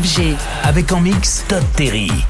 FG. Avec en mix Todd Terry.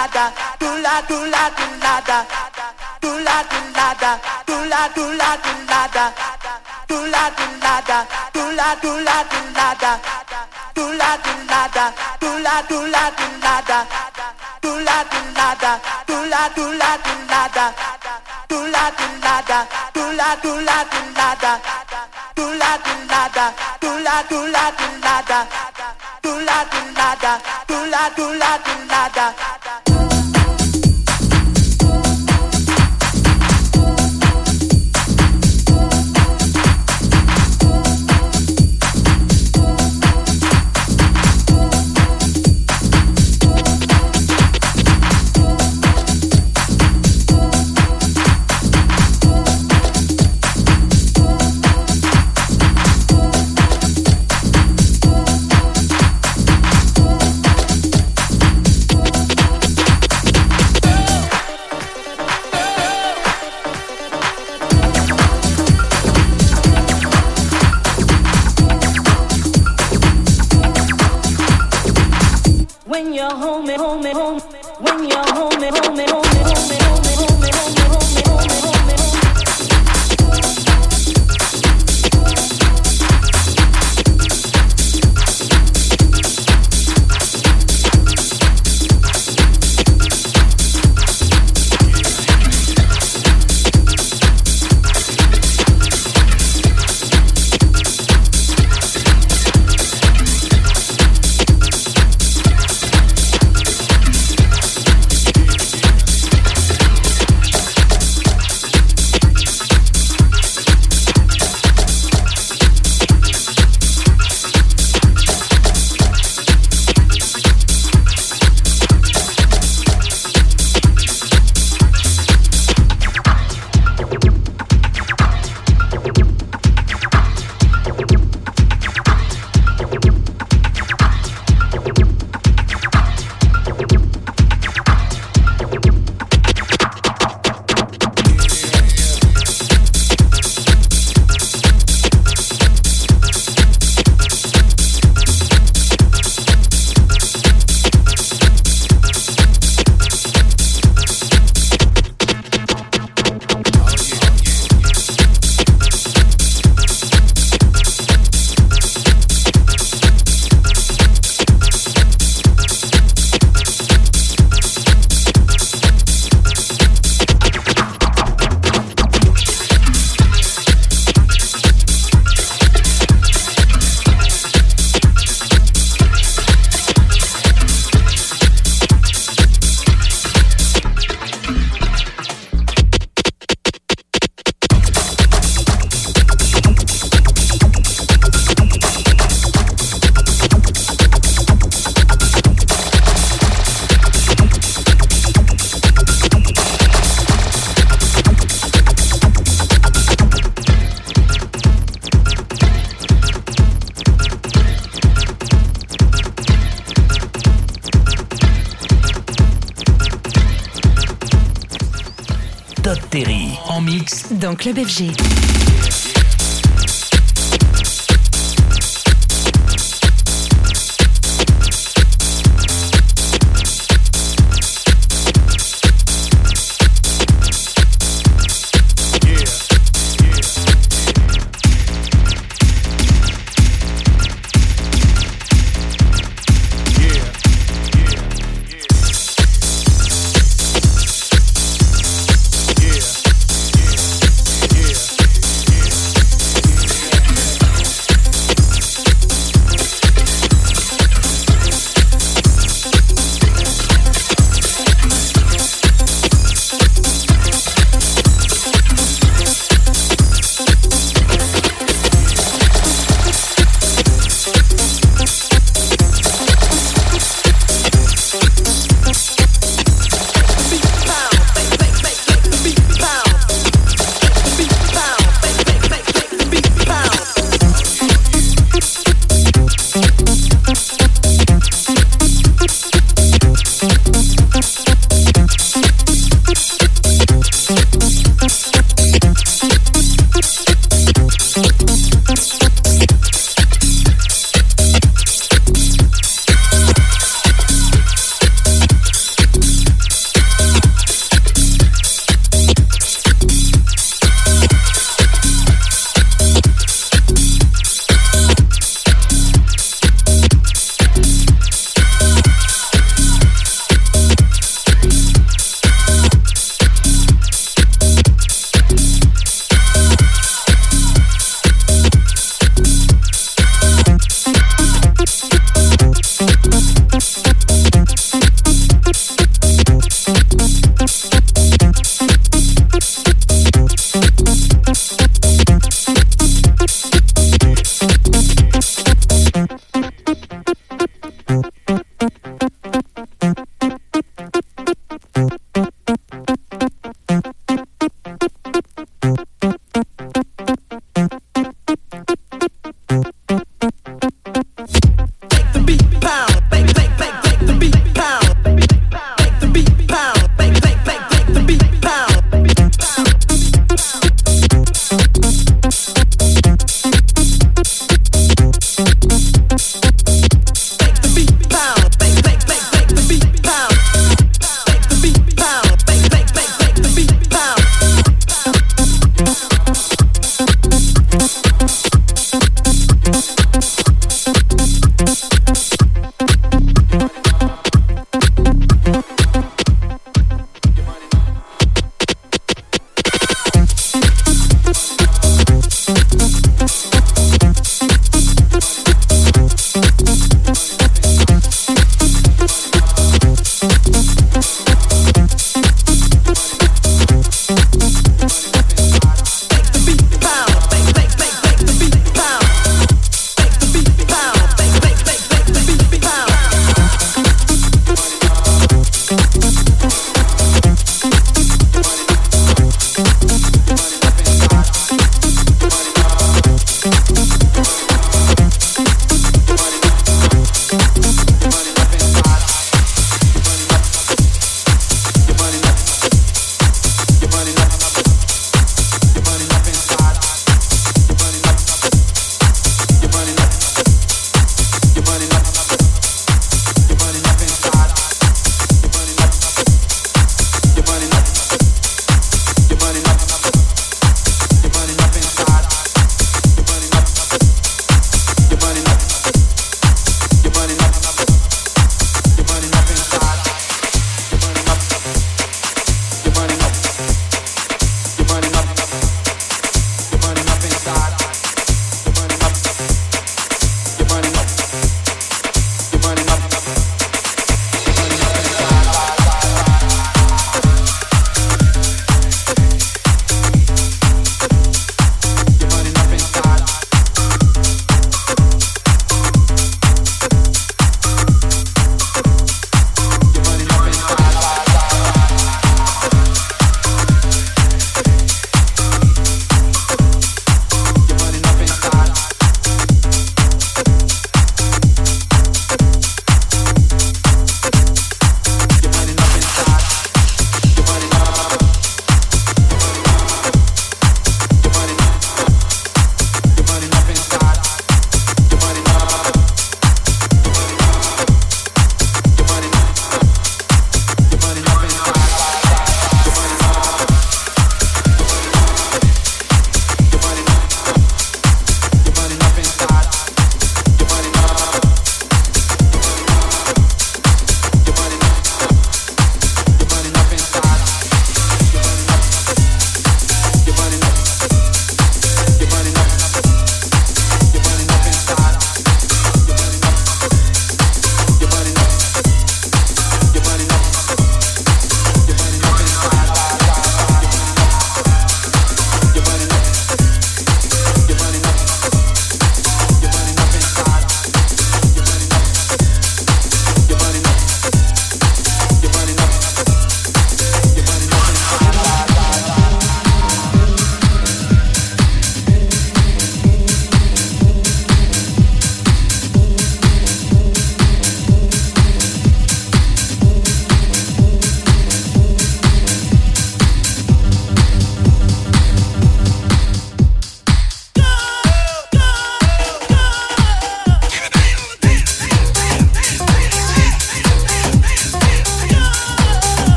Dula do dula do Dula do lada, do dula do lada, do dula do Dula do dula do Dula do lada, do dula do la do dula do Dula do dula do Dula do la do dula do la do dula do Dula do dula do Dula do la do dula do la do la do lada, do la do lada, do la do la do lada, do la do lada, do la do la do lada. Club FG.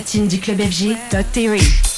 Du club FG, Todd Terry.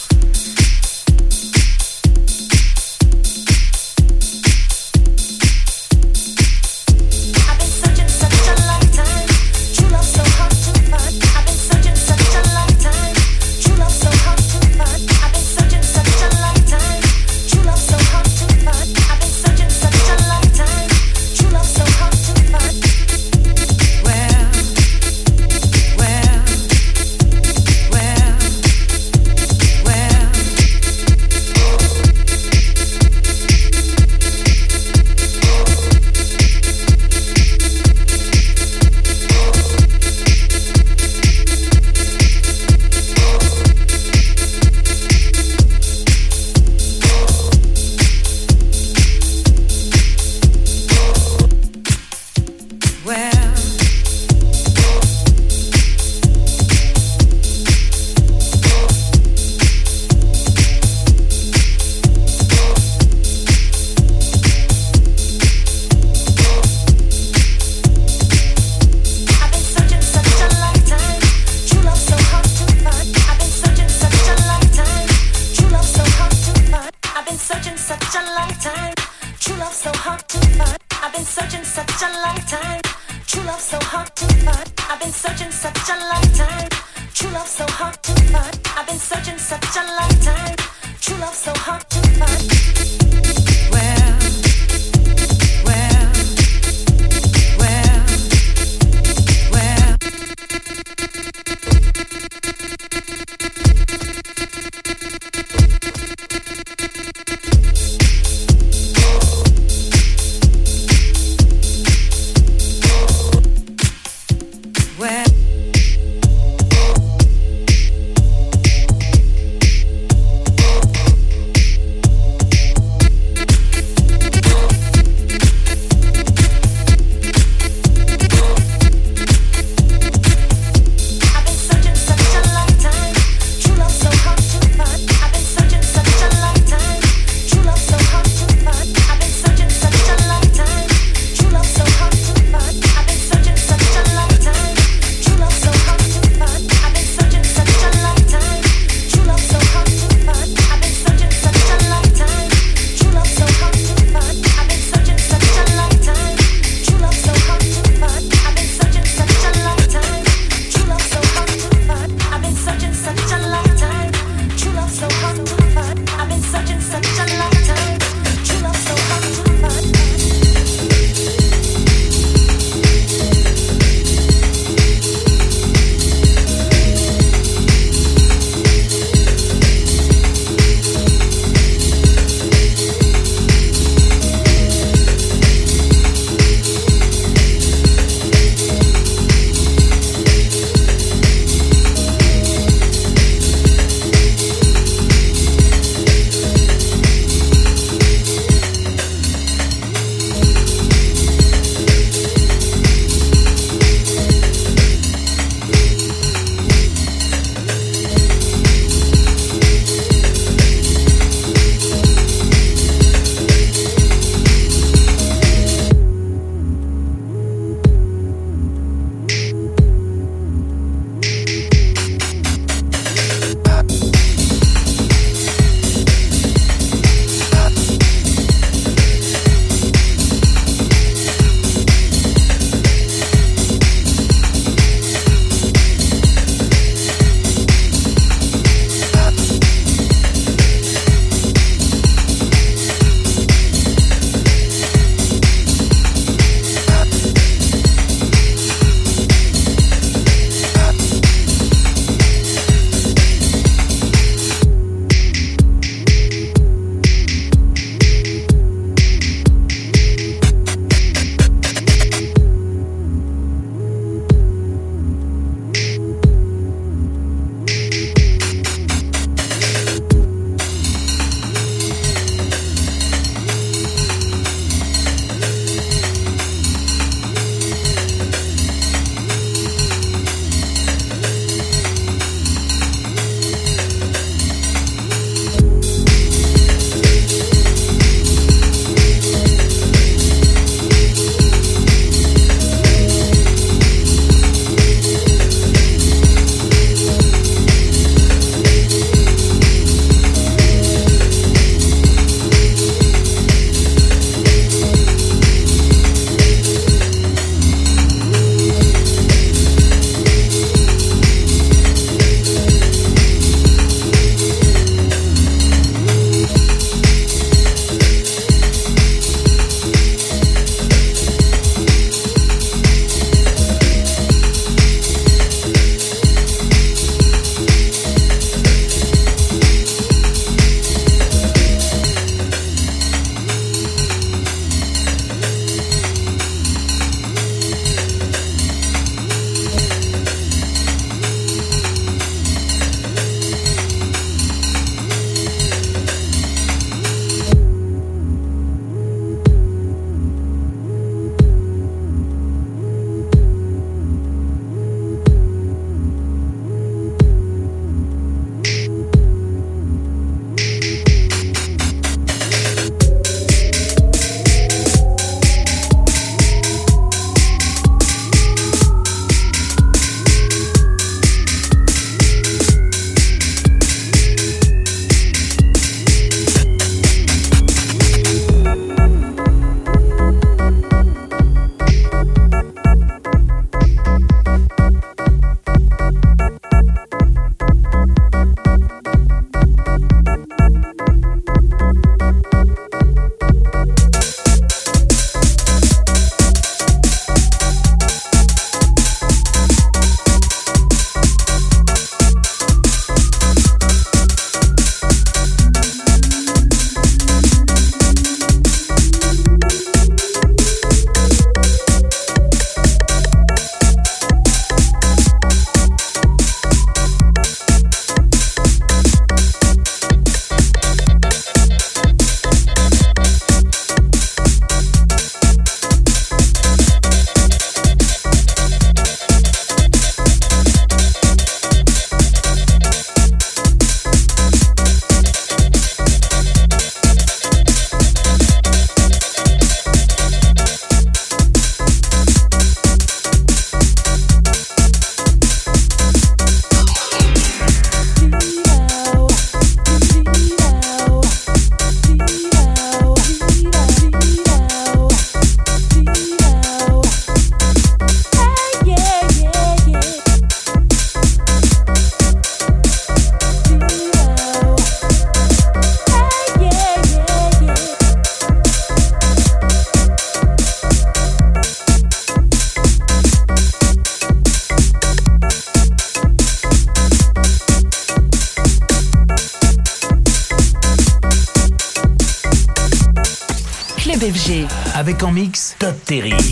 Bactéries.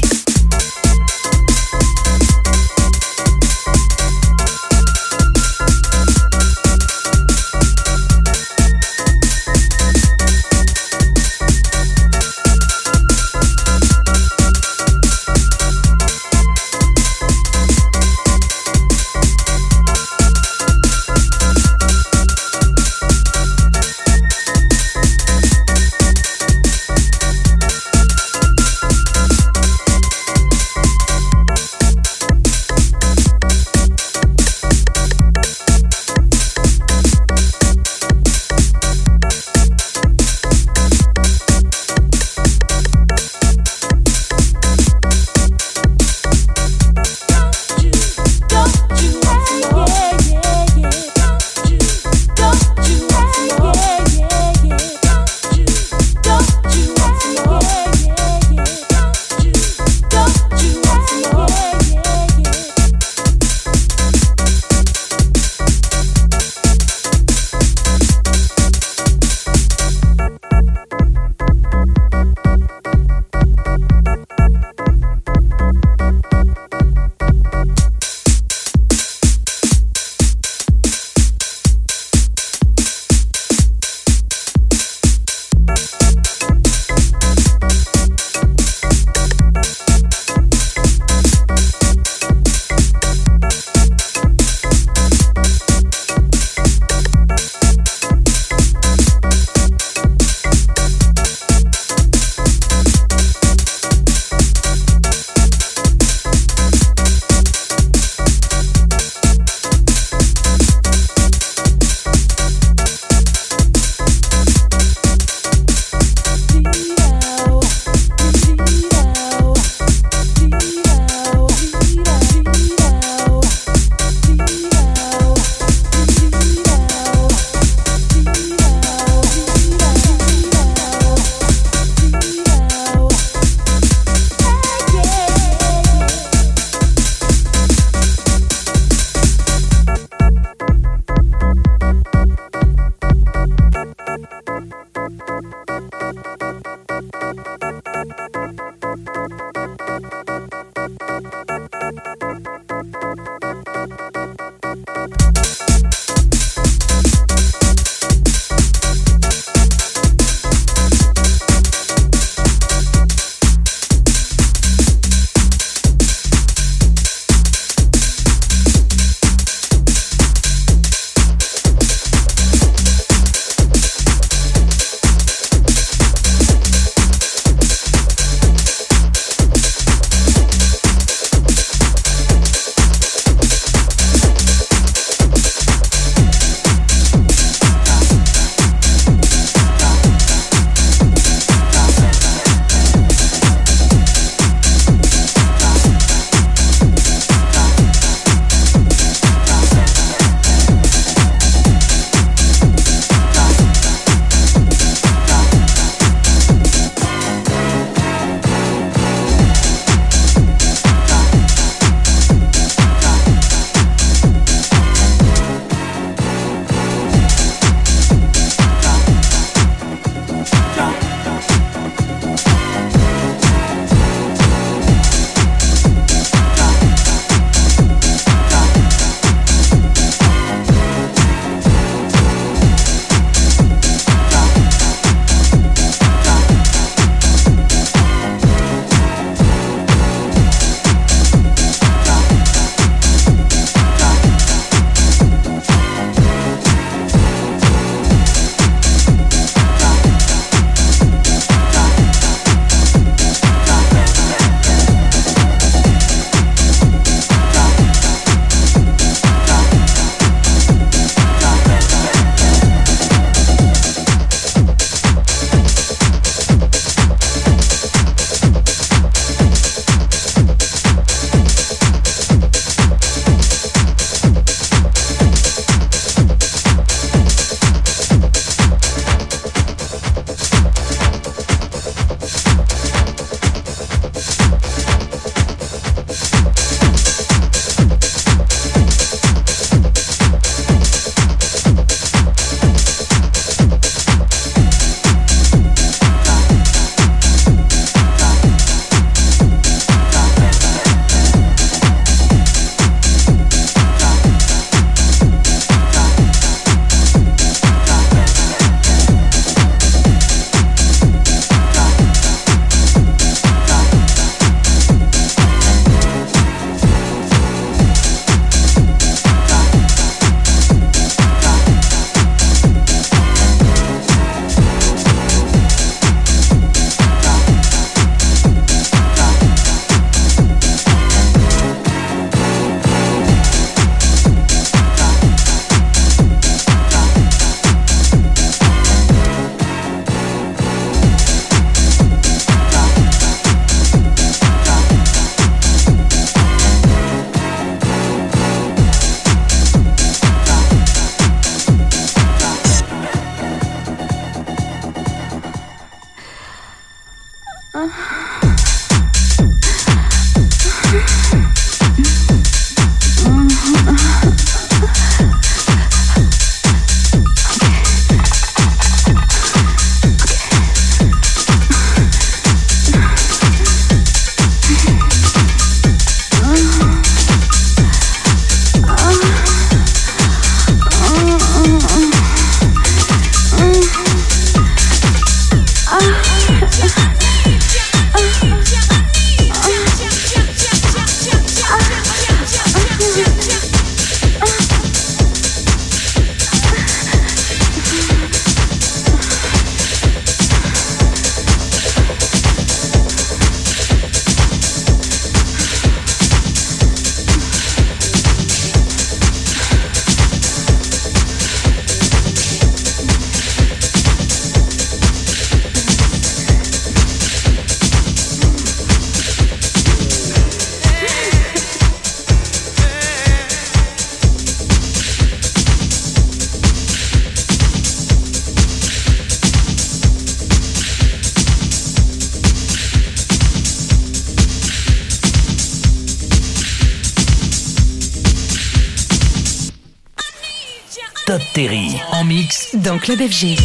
Dans Club FG.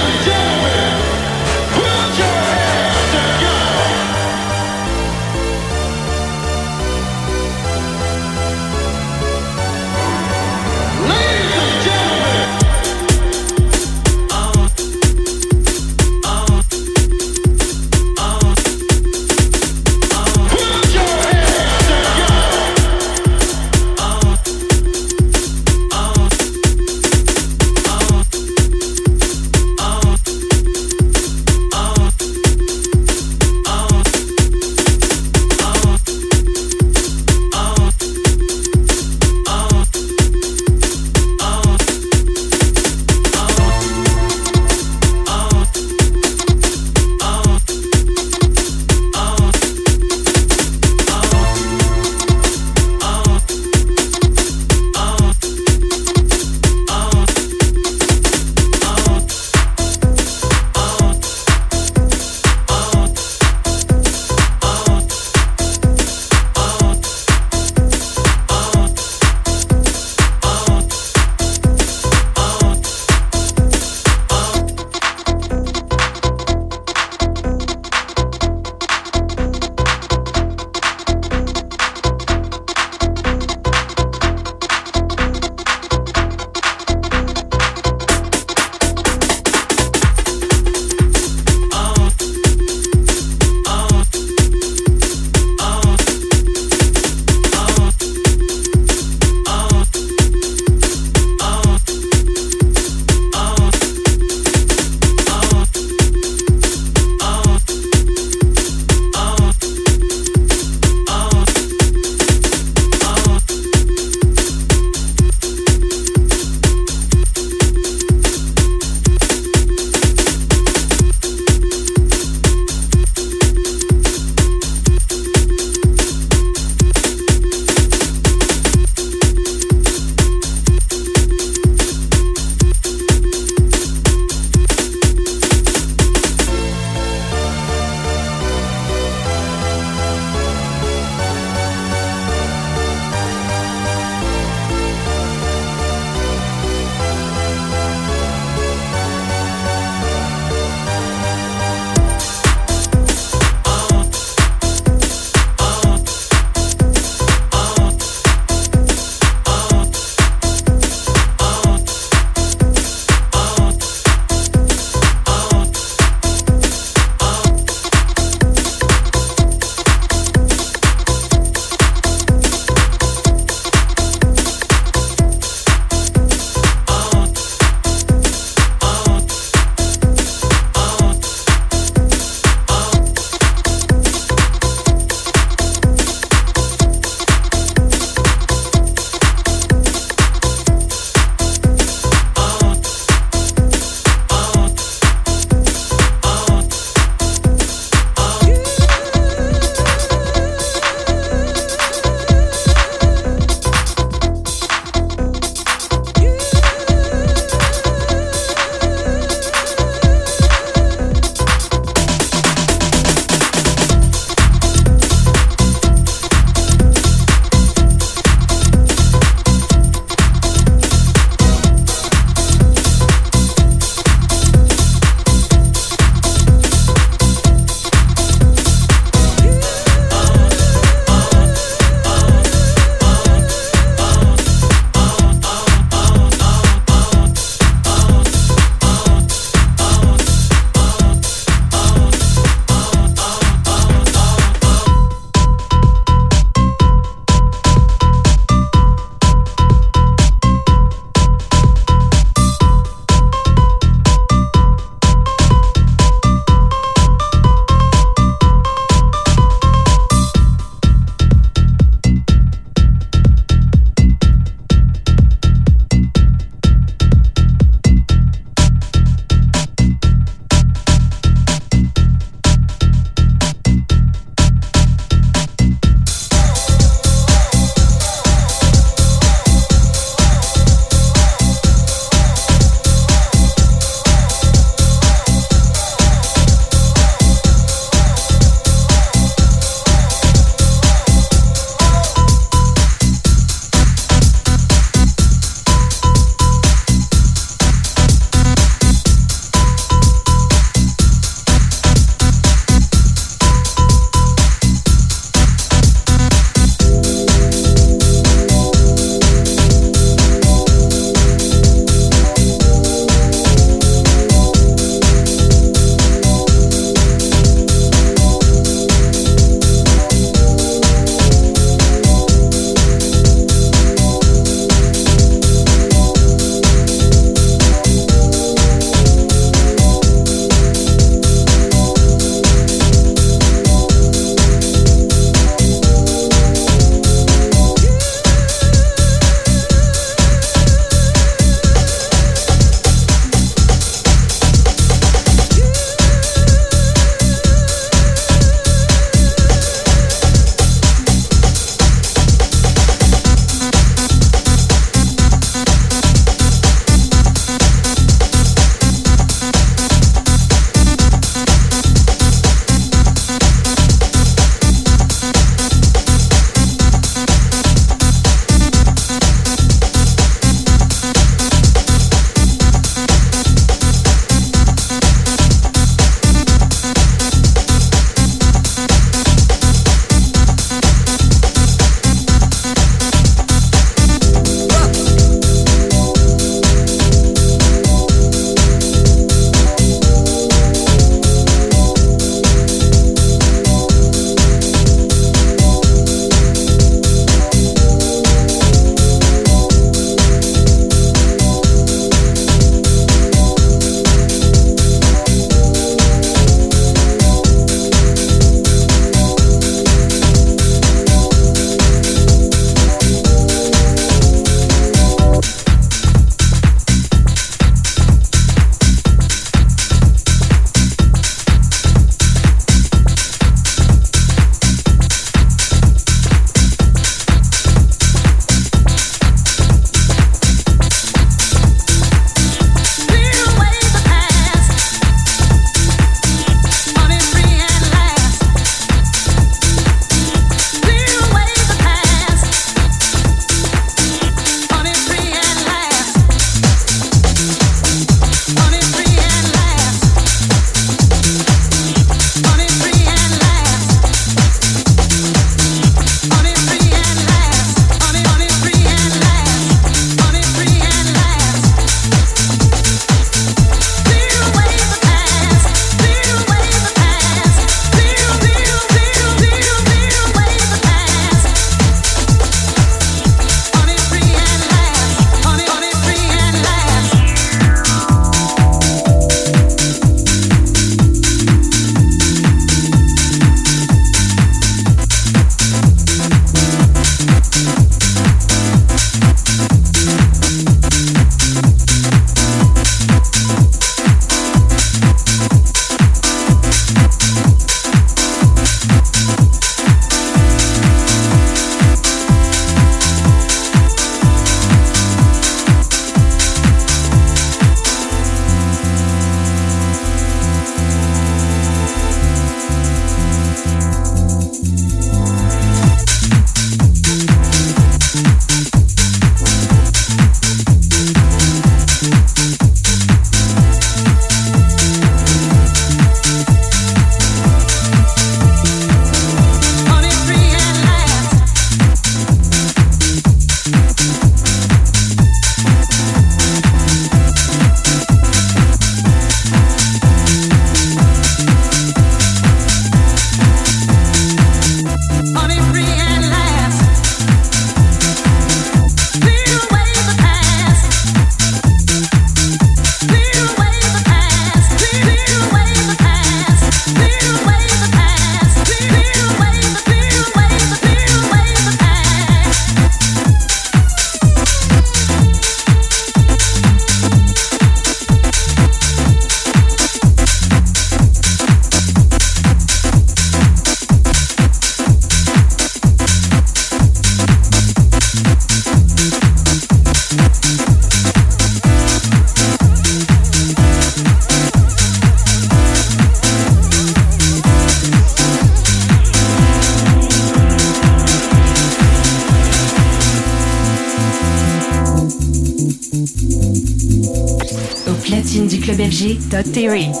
clubfg.tv.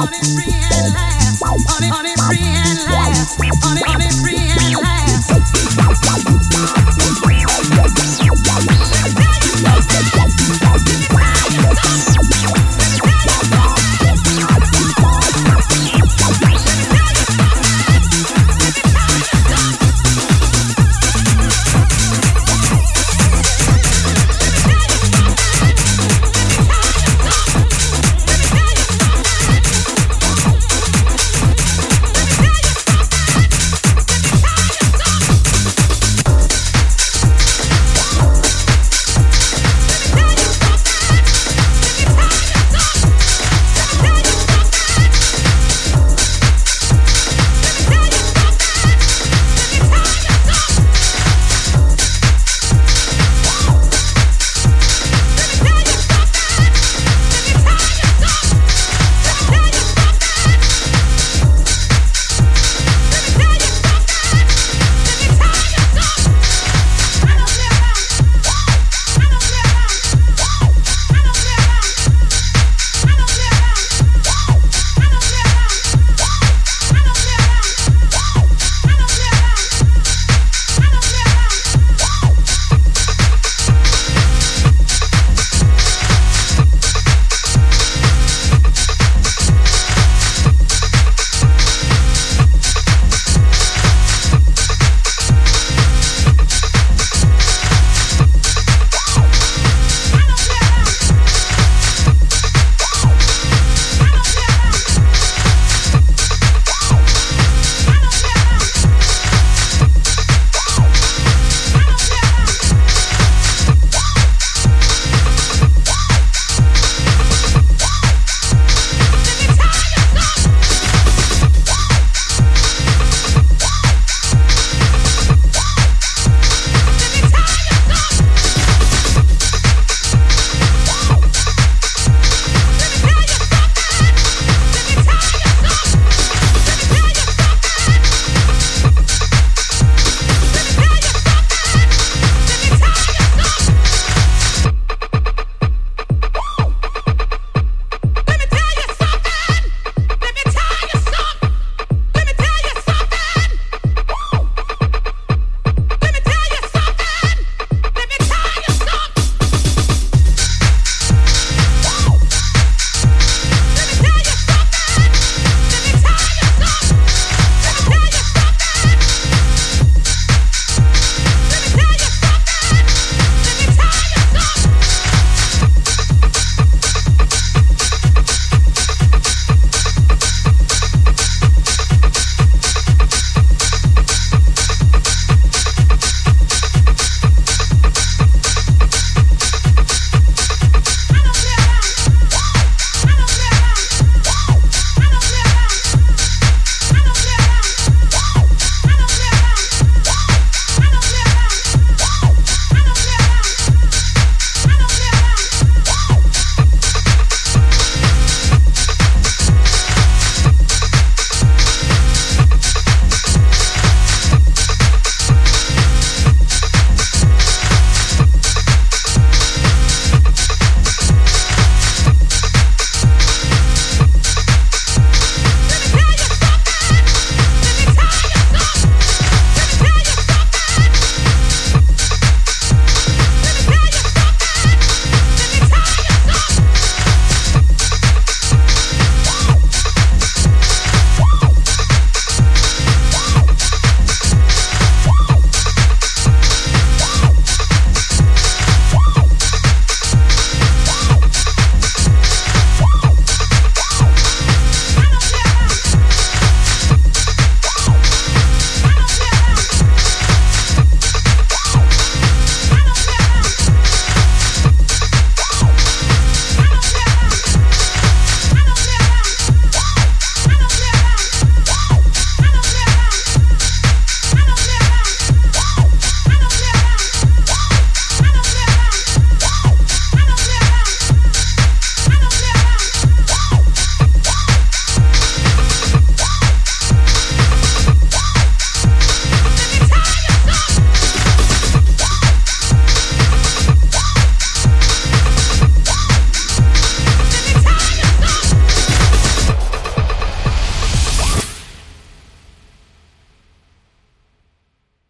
You